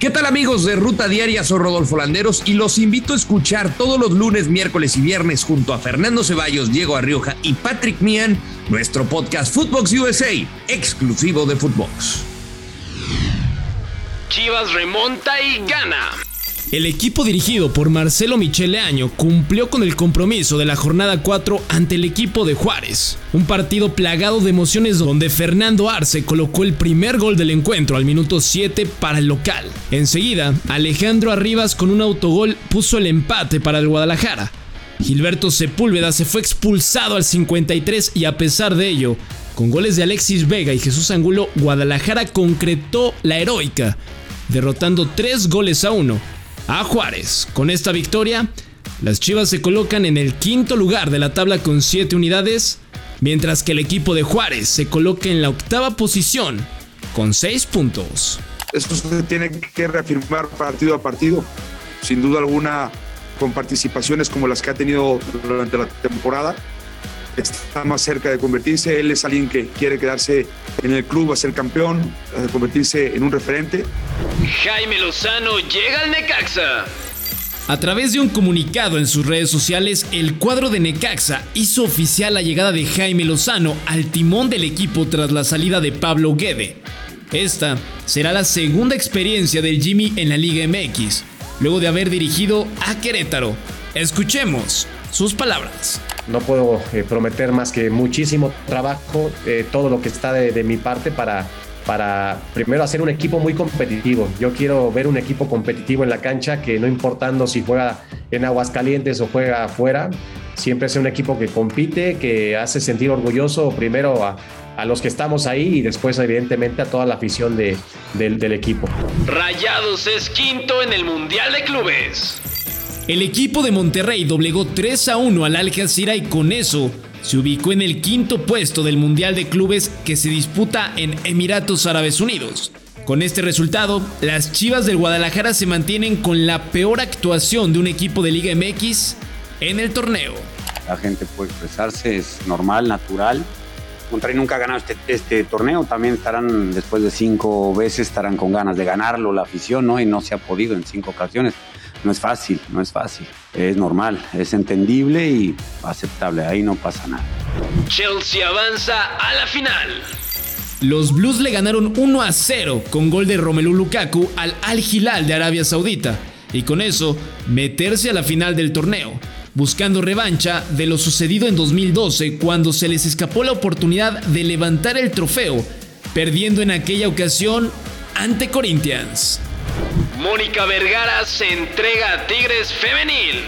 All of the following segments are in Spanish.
¿Qué tal amigos de Ruta Diaria? Soy Rodolfo Landeros y los invito a escuchar todos los lunes, miércoles y viernes junto a Fernando Ceballos, Diego Arrioja y Patrick Mian nuestro podcast Footbox USA, exclusivo de Footbox. Chivas remonta y gana. El equipo dirigido por Marcelo Michele Año cumplió con el compromiso de la jornada 4 ante el equipo de Juárez. Un partido plagado de emociones donde Fernando Arce colocó el primer gol del encuentro al minuto 7 para el local. Enseguida, Alejandro Arribas con un autogol puso el empate para el Guadalajara. Gilberto Sepúlveda se fue expulsado al 53 y a pesar de ello, con goles de Alexis Vega y Jesús Angulo, Guadalajara concretó la heroica, derrotando 3 goles a 1 a Juárez. Con esta victoria, las Chivas se colocan en el quinto lugar de la tabla con 7 unidades, mientras que el equipo de Juárez se coloca en la octava posición con 6 puntos. Esto se tiene que reafirmar partido a partido. Sin duda alguna, con participaciones como las que ha tenido durante la temporada, está más cerca de convertirse. Él es alguien que quiere quedarse en el club, a ser campeón, convertirse en un referente. Jaime Lozano llega al Necaxa. A través de un comunicado en sus redes sociales, el cuadro de Necaxa hizo oficial la llegada de Jaime Lozano al timón del equipo tras la salida de Pablo Guede. Esta será la segunda experiencia del Jimmy en la Liga MX, luego de haber dirigido a Querétaro. Escuchemos sus palabras. No puedo eh, prometer más que muchísimo trabajo, eh, todo lo que está de, de mi parte para, para primero hacer un equipo muy competitivo. Yo quiero ver un equipo competitivo en la cancha que no importando si juega en Aguascalientes o juega afuera, siempre sea un equipo que compite, que hace sentir orgulloso primero a, a los que estamos ahí y después evidentemente a toda la afición de, del, del equipo. Rayados es quinto en el Mundial de Clubes. El equipo de Monterrey doblegó 3 a 1 al Al Jazeera y con eso se ubicó en el quinto puesto del Mundial de Clubes que se disputa en Emiratos Árabes Unidos. Con este resultado, las Chivas del Guadalajara se mantienen con la peor actuación de un equipo de Liga MX en el torneo. La gente puede expresarse, es normal, natural. Monterrey nunca ha ganado este, este, torneo, también estarán después de cinco veces, estarán con ganas de ganarlo la afición, ¿no? Y no se ha podido en cinco ocasiones. No es fácil, no es fácil. Es normal, es entendible y aceptable, ahí no pasa nada. Chelsea avanza a la final. Los Blues le ganaron 1 a 0 con gol de Romelu Lukaku al Al Hilal de Arabia Saudita y con eso meterse a la final del torneo, buscando revancha de lo sucedido en 2012 cuando se les escapó la oportunidad de levantar el trofeo, perdiendo en aquella ocasión ante Corinthians. Mónica Vergara se entrega a Tigres Femenil.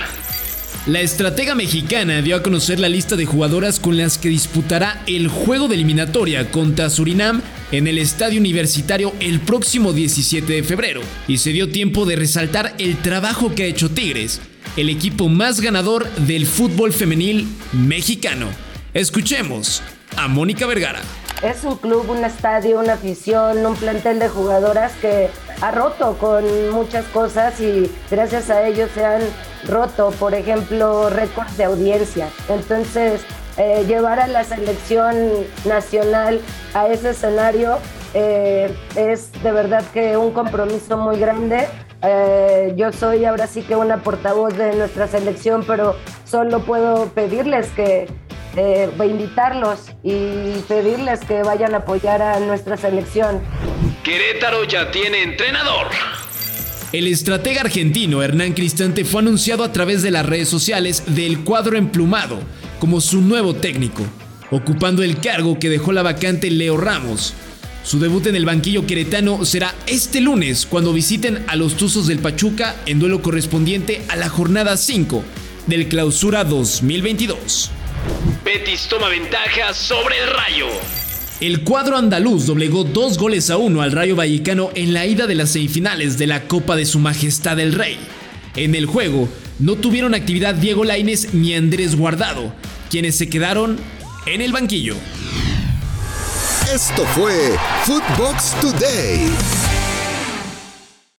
La estratega mexicana dio a conocer la lista de jugadoras con las que disputará el juego de eliminatoria contra Surinam en el estadio universitario el próximo 17 de febrero y se dio tiempo de resaltar el trabajo que ha hecho Tigres, el equipo más ganador del fútbol femenil mexicano. Escuchemos a Mónica Vergara. Es un club, un estadio, una afición, un plantel de jugadoras que ha roto con muchas cosas y gracias a ellos se han roto, por ejemplo, récords de audiencia. Entonces, eh, llevar a la selección nacional a ese escenario eh, es de verdad que un compromiso muy grande. Eh, yo soy ahora sí que una portavoz de nuestra selección, pero solo puedo pedirles que eh, invitarlos y pedirles que vayan a apoyar a nuestra selección. Querétaro ya tiene entrenador. El estratega argentino Hernán Cristante fue anunciado a través de las redes sociales del cuadro emplumado como su nuevo técnico, ocupando el cargo que dejó la vacante Leo Ramos. Su debut en el banquillo queretano será este lunes cuando visiten a los Tuzos del Pachuca en duelo correspondiente a la jornada 5 del Clausura 2022. Betis toma ventaja sobre el Rayo. El cuadro andaluz doblegó dos goles a uno al Rayo Vallecano en la ida de las semifinales de la Copa de Su Majestad el Rey. En el juego no tuvieron actividad Diego Laines ni Andrés Guardado, quienes se quedaron en el banquillo. Esto fue Footbox Today.